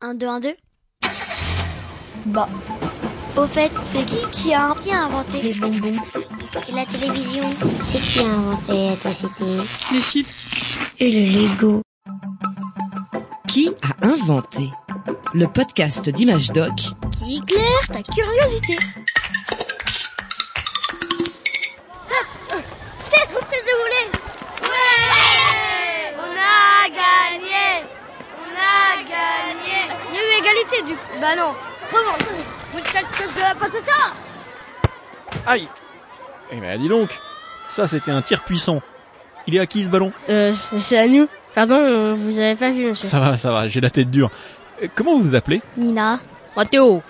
1, 2, 1, 2 Bah, Au fait, c'est qui qui a, qui a inventé les bonbons. Et la télévision. C'est qui a inventé Atrocité Les chips. Et le Lego. Qui a inventé Le podcast d'Image Doc? Qui éclaire ta curiosité du coup. Bah non Revanche Muchachos de la patata Aïe Eh ben dis donc, ça c'était un tir puissant. Il est à qui ce ballon? Euh, c'est à nous. Pardon, euh, vous avez pas vu, monsieur. Ça va, ça va, j'ai la tête dure. Euh, Comment vous vous appelez? Nina Mathéo.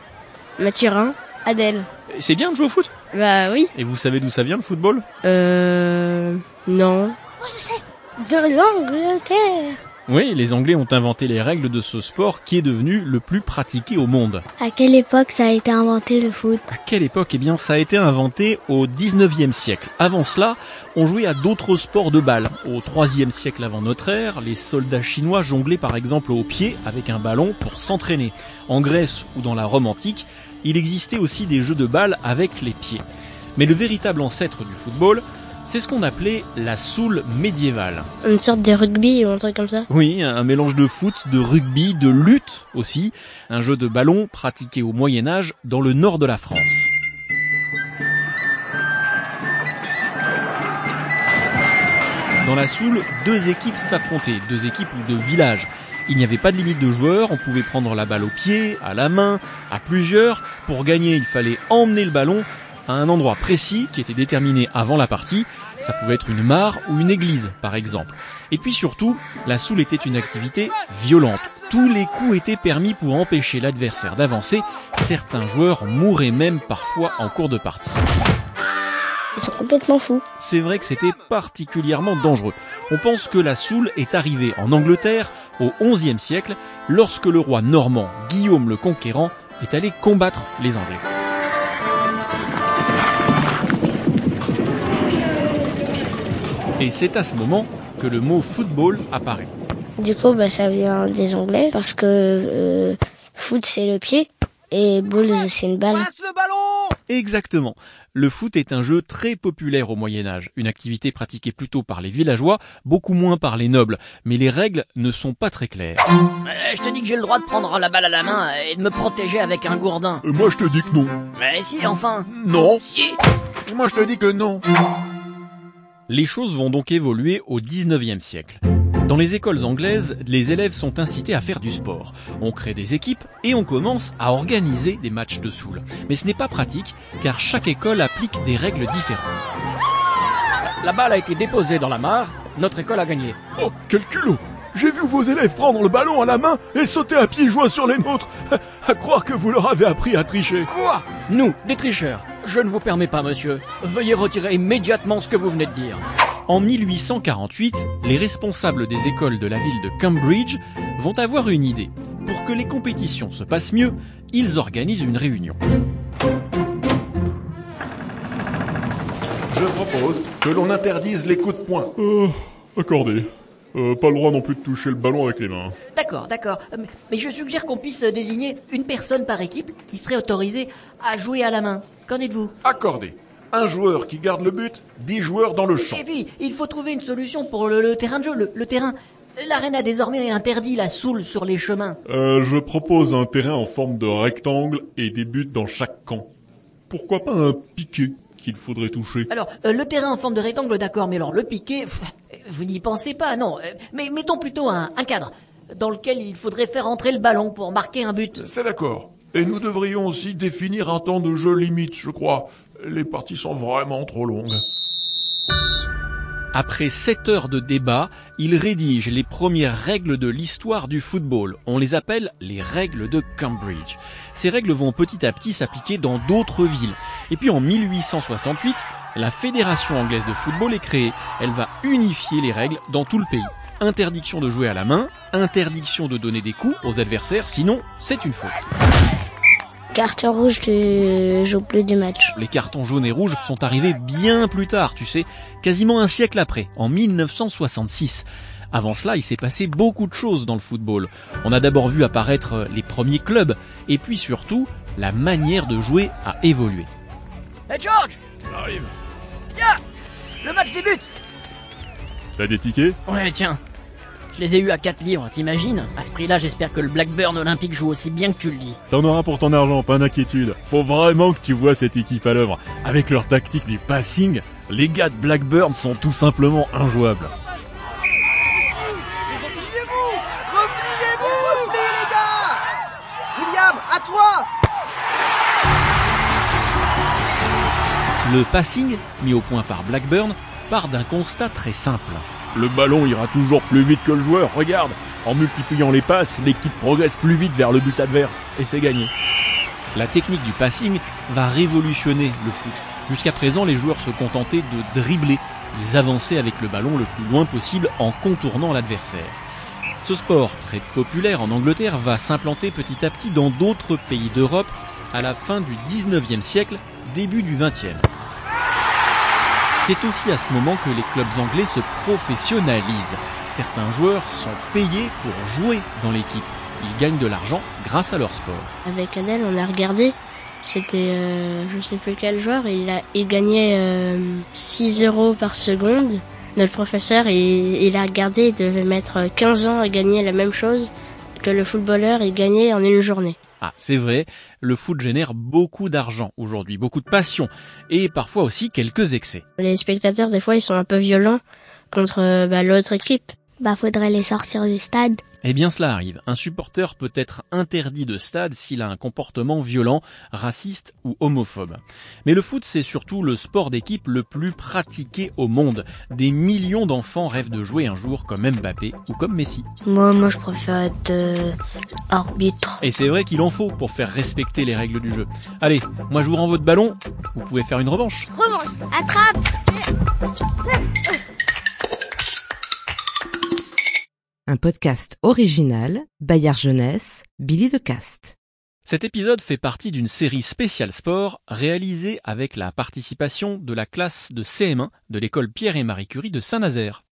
Mathurin. Adèle. C'est bien de jouer au foot? Bah oui. Et vous savez d'où ça vient le football? Euh... Non. Moi je sais De l'Angleterre Oui, les Anglais ont inventé les règles de ce sport qui est devenu le plus pratiqué au monde. À quelle époque ça a été inventé le foot? À quelle époque? Eh bien, ça a été inventé au 19e siècle. Avant cela, on jouait à d'autres sports de balle. Au 3e siècle avant notre ère, les soldats chinois jonglaient par exemple au pied avec un ballon pour s'entraîner. En Grèce ou dans la Rome antique, il existait aussi des jeux de balle avec les pieds. Mais le véritable ancêtre du football, c'est ce qu'on appelait la soule médiévale. Une sorte de rugby ou un truc comme ça. Oui, un mélange de foot, de rugby, de lutte aussi, un jeu de ballon pratiqué au Moyen Âge dans le nord de la France. Dans la Soule, deux équipes s'affrontaient, deux équipes de villages. Il n'y avait pas de limite de joueurs, on pouvait prendre la balle au pied, à la main, à plusieurs. Pour gagner, il fallait emmener le ballon à un endroit précis qui était déterminé avant la partie. Ça pouvait être une mare ou une église, par exemple. Et puis surtout, la soule était une activité violente. Tous les coups étaient permis pour empêcher l'adversaire d'avancer. Certains joueurs mouraient même parfois en cours de partie. Ils sont complètement fous. C'est vrai que c'était particulièrement dangereux. On pense que la soule est arrivée en Angleterre au XIe siècle lorsque le roi normand Guillaume le Conquérant est allé combattre les Anglais. Et c'est à ce moment que le mot football apparaît. Du coup, bah, ça vient des Anglais parce que euh, foot c'est le pied et ball c'est une balle. Exactement. Le foot est un jeu très populaire au Moyen Âge, une activité pratiquée plutôt par les villageois, beaucoup moins par les nobles, mais les règles ne sont pas très claires. Euh, je te dis que j'ai le droit de prendre la balle à la main et de me protéger avec un gourdin. Et moi je te dis que non. Mais si, enfin. Non. Si. Et moi je te dis que non. Les choses vont donc évoluer au 19e siècle. Dans les écoles anglaises, les élèves sont incités à faire du sport. On crée des équipes et on commence à organiser des matchs de soule. Mais ce n'est pas pratique car chaque école applique des règles différentes. La balle a été déposée dans la mare, notre école a gagné. Oh, quel culot J'ai vu vos élèves prendre le ballon à la main et sauter à pieds joints sur les nôtres. À croire que vous leur avez appris à tricher. Quoi? Nous, des tricheurs. Je ne vous permets pas, monsieur. Veuillez retirer immédiatement ce que vous venez de dire. En 1848, les responsables des écoles de la ville de Cambridge vont avoir une idée. Pour que les compétitions se passent mieux, ils organisent une réunion. Je propose que l'on interdise les coups de poing. Euh, accordé. Euh, pas le droit non plus de toucher le ballon avec les mains. D'accord, d'accord. Euh, mais- je suggère qu'on puisse euh, désigner une personne par équipe qui serait autorisée à jouer à la main. Qu'en dites-vous Accordé. Un joueur qui garde le but, dix joueurs dans le champ. Et puis, il faut trouver une solution pour le, le terrain de jeu, le, le terrain. L'arène a désormais interdit la soule sur les chemins. Euh, je propose un terrain en forme de rectangle et des buts dans chaque camp. Pourquoi pas un piqué? Qu'il faudrait toucher Alors, euh, le terrain en forme de rectangle, d'accord, mais alors le piqué, pff, vous n'y pensez pas, non. Euh, Mais mettons plutôt un, un cadre dans lequel il faudrait faire entrer le ballon pour marquer un but. C'est d'accord. Et nous devrions aussi définir un temps de jeu limite, je crois. Les parties sont vraiment trop longues. Après 7 heures de débat, ils rédigent les premières règles de l'histoire du football. On les appelle les règles de Cambridge. Ces règles vont petit à petit s'appliquer dans d'autres villes. Et puis en 1868, la Fédération anglaise de football est créée. Elle va unifier les règles dans tout le pays. Interdiction de jouer à la main, interdiction de donner des coups aux adversaires, sinon c'est une faute. Carton rouge, tu joues plus du match. Les cartons jaunes et rouges sont arrivés bien plus tard, tu sais, quasiment un siècle après, en 1966. Avant cela, il s'est passé beaucoup de choses dans le football. On a d'abord vu apparaître les premiers clubs, et puis surtout, la manière de jouer a évolué. Hey George J'arrive. Viens Le match débute T'as des tickets? Ouais, tiens. Je les ai eus à 4 livres, t'imagines? À ce prix-là, j'espère que le Blackburn Olympique joue aussi bien que tu le dis. T'en auras pour ton argent, pas d'inquiétude. Faut vraiment que tu vois cette équipe à l'œuvre. Avec leur tactique du passing, les gars de Blackburn sont tout simplement injouables. William, à toi Le passing, mis au point par Blackburn, part d'un constat très simple. Le ballon ira toujours plus vite que le joueur, regarde. En multipliant les passes, l'équipe progresse plus vite vers le but adverse, et c'est gagné. La technique du passing va révolutionner le foot. Jusqu'à présent, les joueurs se contentaient de dribbler. Ils avançaient avec le ballon le plus loin possible en contournant l'adversaire. Ce sport, très populaire en Angleterre, va s'implanter petit à petit dans d'autres pays d'Europe à la fin du 19e siècle, début du 20e. C'est aussi à ce moment que les clubs anglais se professionnalisent. Certains joueurs sont payés pour jouer dans l'équipe. Ils gagnent de l'argent grâce à leur sport. Avec Adèle, on a regardé. C'était, euh, je sais plus quel joueur, il, a, il gagnait euh, 6 euros par seconde. Notre professeur, il, il a regardé, il devait mettre 15 ans à gagner la même chose que le footballeur, il gagnait en une journée. Ah, c'est vrai, le foot génère beaucoup d'argent aujourd'hui, beaucoup de passion, et parfois aussi quelques excès. Les spectateurs, des fois, ils sont un peu violents contre euh, bah, l'autre équipe. Bah faudrait les sortir du stade. Eh bien cela arrive, un supporter peut être interdit de stade s'il a un comportement violent, raciste ou homophobe. Mais le foot c'est surtout le sport d'équipe le plus pratiqué au monde. Des millions d'enfants rêvent de jouer un jour comme Mbappé ou comme Messi. Moi, moi je préfère être euh, arbitre. Et c'est vrai qu'il en faut pour faire respecter les règles du jeu. Allez, moi je vous rends votre ballon, vous pouvez faire une revanche. Revanche. Attrape. Un podcast original, Bayard Jeunesse, Billy de Cast. Cet épisode fait partie d'une série spéciale sport réalisée avec la participation de la classe de CM1 de l'école Pierre et Marie Curie de Saint-Nazaire.